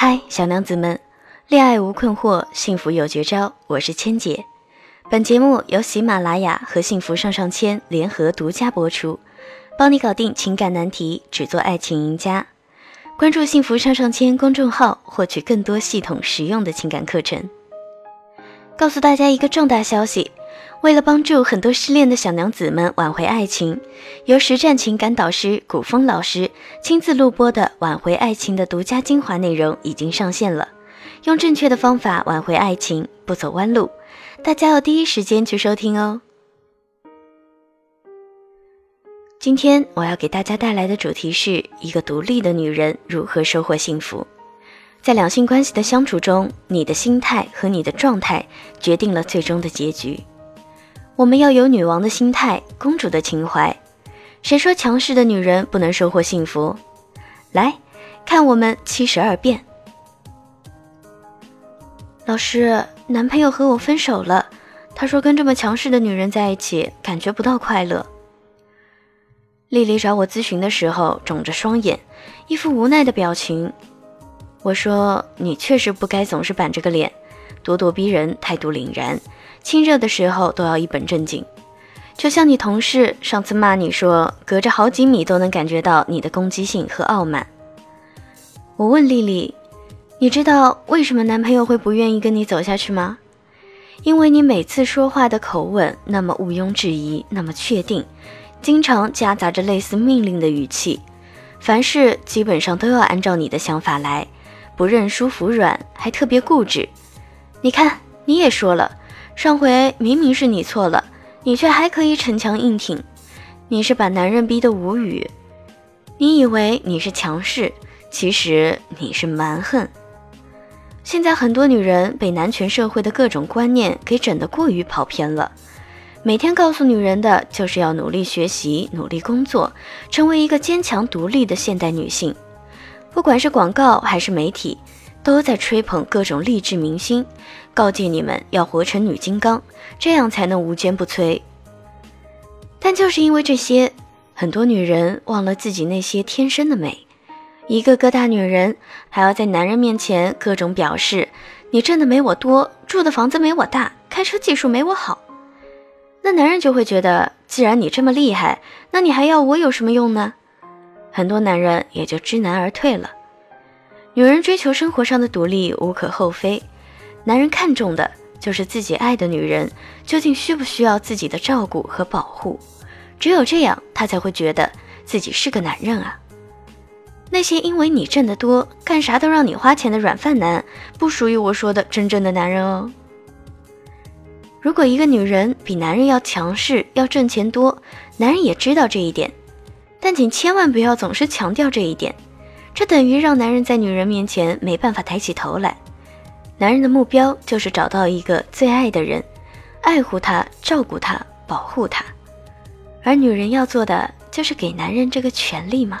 嗨，小娘子们，恋爱无困惑，幸福有绝招。我是千姐。本节目由喜马拉雅和幸福上上签联合独家播出，帮你搞定情感难题，只做爱情赢家。关注幸福上上签公众号，获取更多系统实用的情感课程。告诉大家一个重大消息。为了帮助很多失恋的小娘子们挽回爱情，由实战情感导师古风老师亲自录播的挽回爱情的独家精华内容已经上线了。用正确的方法挽回爱情，不走弯路，大家要第一时间去收听哦。今天我要给大家带来的主题是一个独立的女人如何收获幸福。在两性关系的相处中，你的心态和你的状态决定了最终的结局。我们要有女王的心态，公主的情怀。谁说强势的女人不能收获幸福？来看我们七十二变。老师，男朋友和我分手了，他说跟这么强势的女人在一起，感觉不到快乐。丽丽找我咨询的时候，肿着双眼，一副无奈的表情。我说：“你确实不该总是板着个脸，咄咄逼人，态度凛然。”亲热的时候都要一本正经，就像你同事上次骂你说，隔着好几米都能感觉到你的攻击性和傲慢。我问丽丽，你知道为什么男朋友会不愿意跟你走下去吗？因为你每次说话的口吻那么毋庸置疑，那么确定，经常夹杂着类似命令的语气，凡事基本上都要按照你的想法来，不认输服软，还特别固执。你看，你也说了。上回明明是你错了，你却还可以逞强硬挺，你是把男人逼得无语。你以为你是强势，其实你是蛮横。现在很多女人被男权社会的各种观念给整得过于跑偏了，每天告诉女人的就是要努力学习、努力工作，成为一个坚强独立的现代女性。不管是广告还是媒体。都在吹捧各种励志明星，告诫你们要活成女金刚，这样才能无坚不摧。但就是因为这些，很多女人忘了自己那些天生的美。一个个大女人还要在男人面前各种表示，你挣的没我多，住的房子没我大，开车技术没我好。那男人就会觉得，既然你这么厉害，那你还要我有什么用呢？很多男人也就知难而退了。女人追求生活上的独立无可厚非，男人看重的就是自己爱的女人究竟需不需要自己的照顾和保护，只有这样他才会觉得自己是个男人啊。那些因为你挣得多，干啥都让你花钱的软饭男，不属于我说的真正的男人哦。如果一个女人比男人要强势，要挣钱多，男人也知道这一点，但请千万不要总是强调这一点。这等于让男人在女人面前没办法抬起头来。男人的目标就是找到一个最爱的人，爱护他、照顾他、保护他，而女人要做的就是给男人这个权利嘛。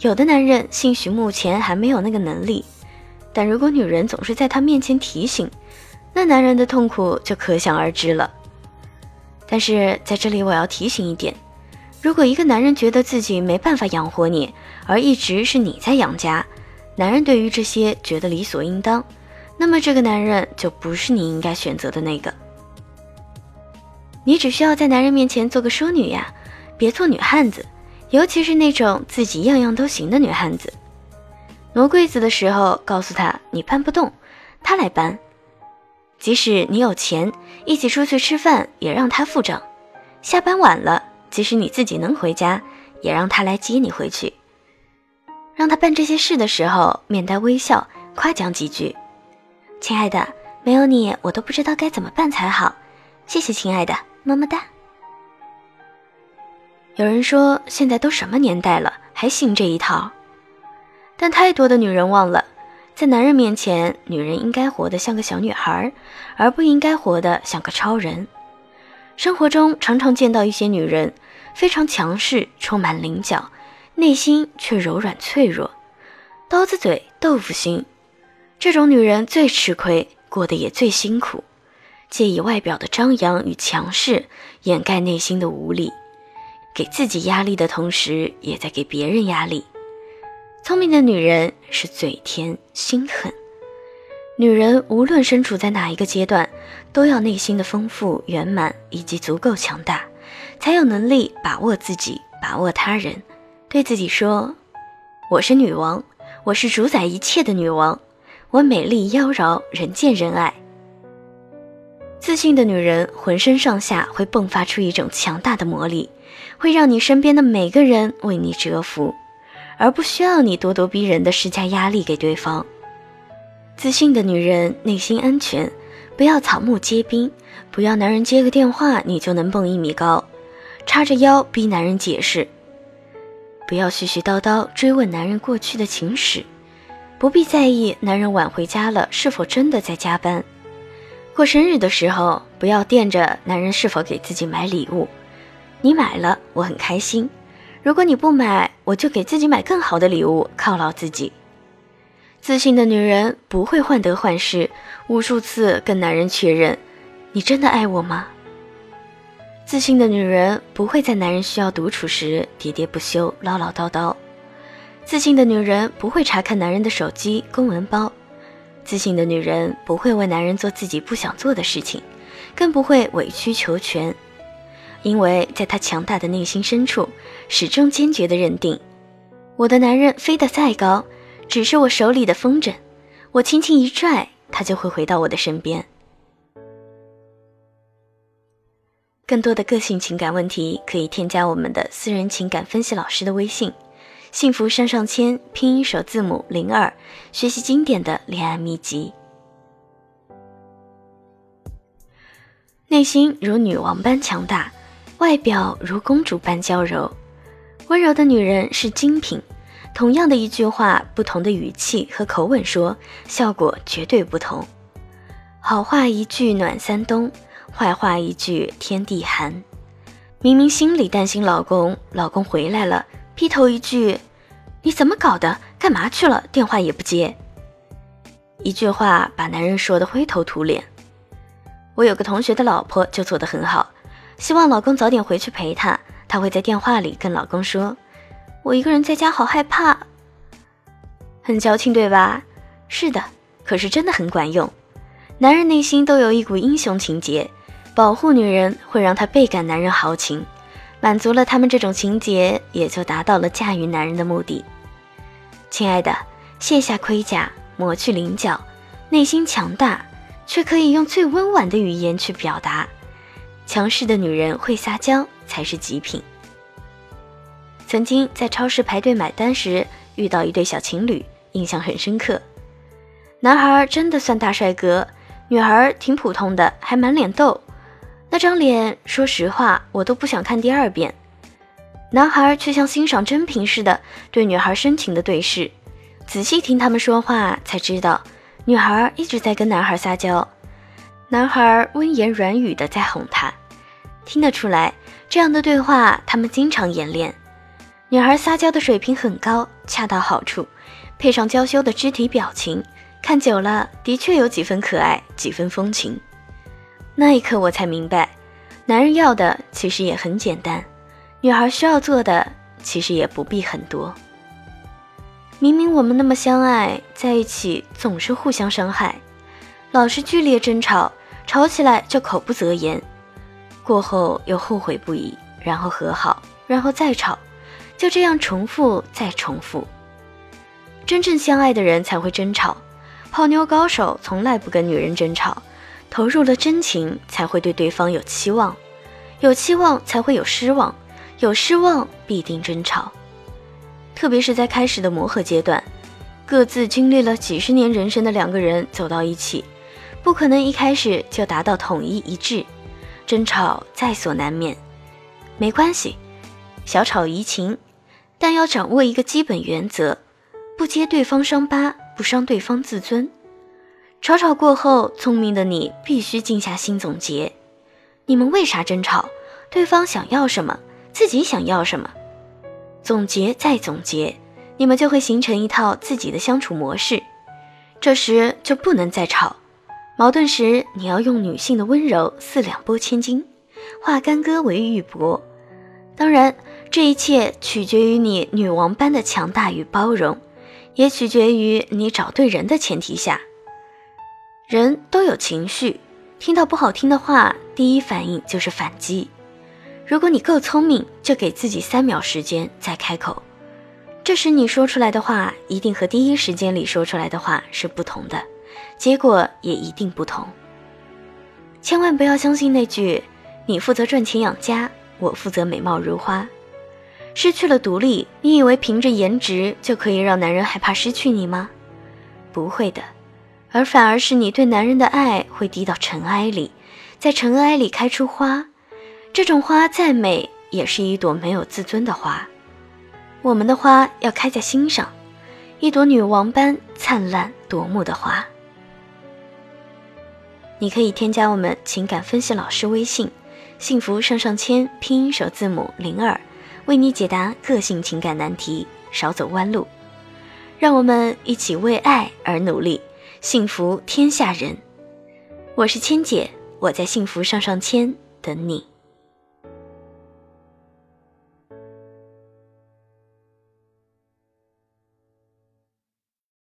有的男人兴许目前还没有那个能力，但如果女人总是在他面前提醒，那男人的痛苦就可想而知了。但是在这里我要提醒一点。如果一个男人觉得自己没办法养活你，而一直是你在养家，男人对于这些觉得理所应当，那么这个男人就不是你应该选择的那个。你只需要在男人面前做个淑女呀，别做女汉子，尤其是那种自己样样都行的女汉子。挪柜子的时候，告诉他你搬不动，他来搬；即使你有钱，一起出去吃饭也让他付账。下班晚了。即使你自己能回家，也让他来接你回去。让他办这些事的时候，面带微笑，夸奖几句：“亲爱的，没有你，我都不知道该怎么办才好。谢谢，亲爱的，么么哒。”有人说，现在都什么年代了，还信这一套？但太多的女人忘了，在男人面前，女人应该活得像个小女孩，而不应该活得像个超人。生活中常常见到一些女人非常强势，充满棱角，内心却柔软脆弱，刀子嘴豆腐心。这种女人最吃亏，过得也最辛苦，借以外表的张扬与强势掩盖内心的无力，给自己压力的同时，也在给别人压力。聪明的女人是嘴甜心狠。女人无论身处在哪一个阶段，都要内心的丰富圆满以及足够强大，才有能力把握自己，把握他人。对自己说：“我是女王，我是主宰一切的女王，我美丽妖娆，人见人爱。”自信的女人浑身上下会迸发出一种强大的魔力，会让你身边的每个人为你折服。而不需要你咄咄逼人的施加压力给对方。自信的女人内心安全，不要草木皆兵，不要男人接个电话你就能蹦一米高，叉着腰逼男人解释，不要絮絮叨叨追问男人过去的情史，不必在意男人晚回家了是否真的在加班。过生日的时候，不要惦着男人是否给自己买礼物，你买了我很开心。如果你不买，我就给自己买更好的礼物犒劳自己。自信的女人不会患得患失，无数次跟男人确认：“你真的爱我吗？”自信的女人不会在男人需要独处时喋喋不休、唠唠叨叨。自信的女人不会查看男人的手机、公文包。自信的女人不会为男人做自己不想做的事情，更不会委曲求全。因为在她强大的内心深处，始终坚决地认定，我的男人飞得再高，只是我手里的风筝，我轻轻一拽，它就会回到我的身边。更多的个性情感问题，可以添加我们的私人情感分析老师的微信“幸福上上签”，拼音首字母零二，学习经典的恋爱秘籍。内心如女王般强大。外表如公主般娇柔，温柔的女人是精品。同样的一句话，不同的语气和口吻说，效果绝对不同。好话一句暖三冬，坏话一句天地寒。明明心里担心老公，老公回来了，劈头一句：“你怎么搞的？干嘛去了？电话也不接。”一句话把男人说的灰头土脸。我有个同学的老婆就做得很好。希望老公早点回去陪她，她会在电话里跟老公说：“我一个人在家好害怕。”很矫情，对吧？是的，可是真的很管用。男人内心都有一股英雄情节，保护女人会让他倍感男人豪情，满足了他们这种情节，也就达到了驾驭男人的目的。亲爱的，卸下盔甲，抹去棱角，内心强大，却可以用最温婉的语言去表达。强势的女人会撒娇才是极品。曾经在超市排队买单时遇到一对小情侣，印象很深刻。男孩真的算大帅哥，女孩挺普通的，还满脸痘。那张脸，说实话我都不想看第二遍。男孩却像欣赏珍品似的对女孩深情的对视。仔细听他们说话，才知道女孩一直在跟男孩撒娇。男孩温言软语的在哄她，听得出来，这样的对话他们经常演练。女孩撒娇的水平很高，恰到好处，配上娇羞的肢体表情，看久了的确有几分可爱，几分风情。那一刻我才明白，男人要的其实也很简单，女孩需要做的其实也不必很多。明明我们那么相爱，在一起总是互相伤害，老是剧烈争吵。吵起来就口不择言，过后又后悔不已，然后和好，然后再吵，就这样重复再重复。真正相爱的人才会争吵，泡妞高手从来不跟女人争吵，投入了真情才会对对方有期望，有期望才会有失望，有失望必定争吵。特别是在开始的磨合阶段，各自经历了几十年人生的两个人走到一起。不可能一开始就达到统一一致，争吵在所难免。没关系，小吵怡情，但要掌握一个基本原则：不揭对方伤疤，不伤对方自尊。吵吵过后，聪明的你必须静下心总结：你们为啥争吵？对方想要什么？自己想要什么？总结再总结，你们就会形成一套自己的相处模式。这时就不能再吵。矛盾时，你要用女性的温柔四两拨千斤，化干戈为玉帛。当然，这一切取决于你女王般的强大与包容，也取决于你找对人的前提下。人都有情绪，听到不好听的话，第一反应就是反击。如果你够聪明，就给自己三秒时间再开口。这时你说出来的话，一定和第一时间里说出来的话是不同的，结果也一定不同。千万不要相信那句“你负责赚钱养家，我负责美貌如花”。失去了独立，你以为凭着颜值就可以让男人害怕失去你吗？不会的，而反而是你对男人的爱会滴到尘埃里，在尘埃里开出花。这种花再美，也是一朵没有自尊的花。我们的花要开在心上，一朵女王般灿烂夺目的花。你可以添加我们情感分析老师微信“幸福上上签”拼音首字母零二。为你解答个性情感难题，少走弯路，让我们一起为爱而努力，幸福天下人。我是千姐，我在幸福上上签等你。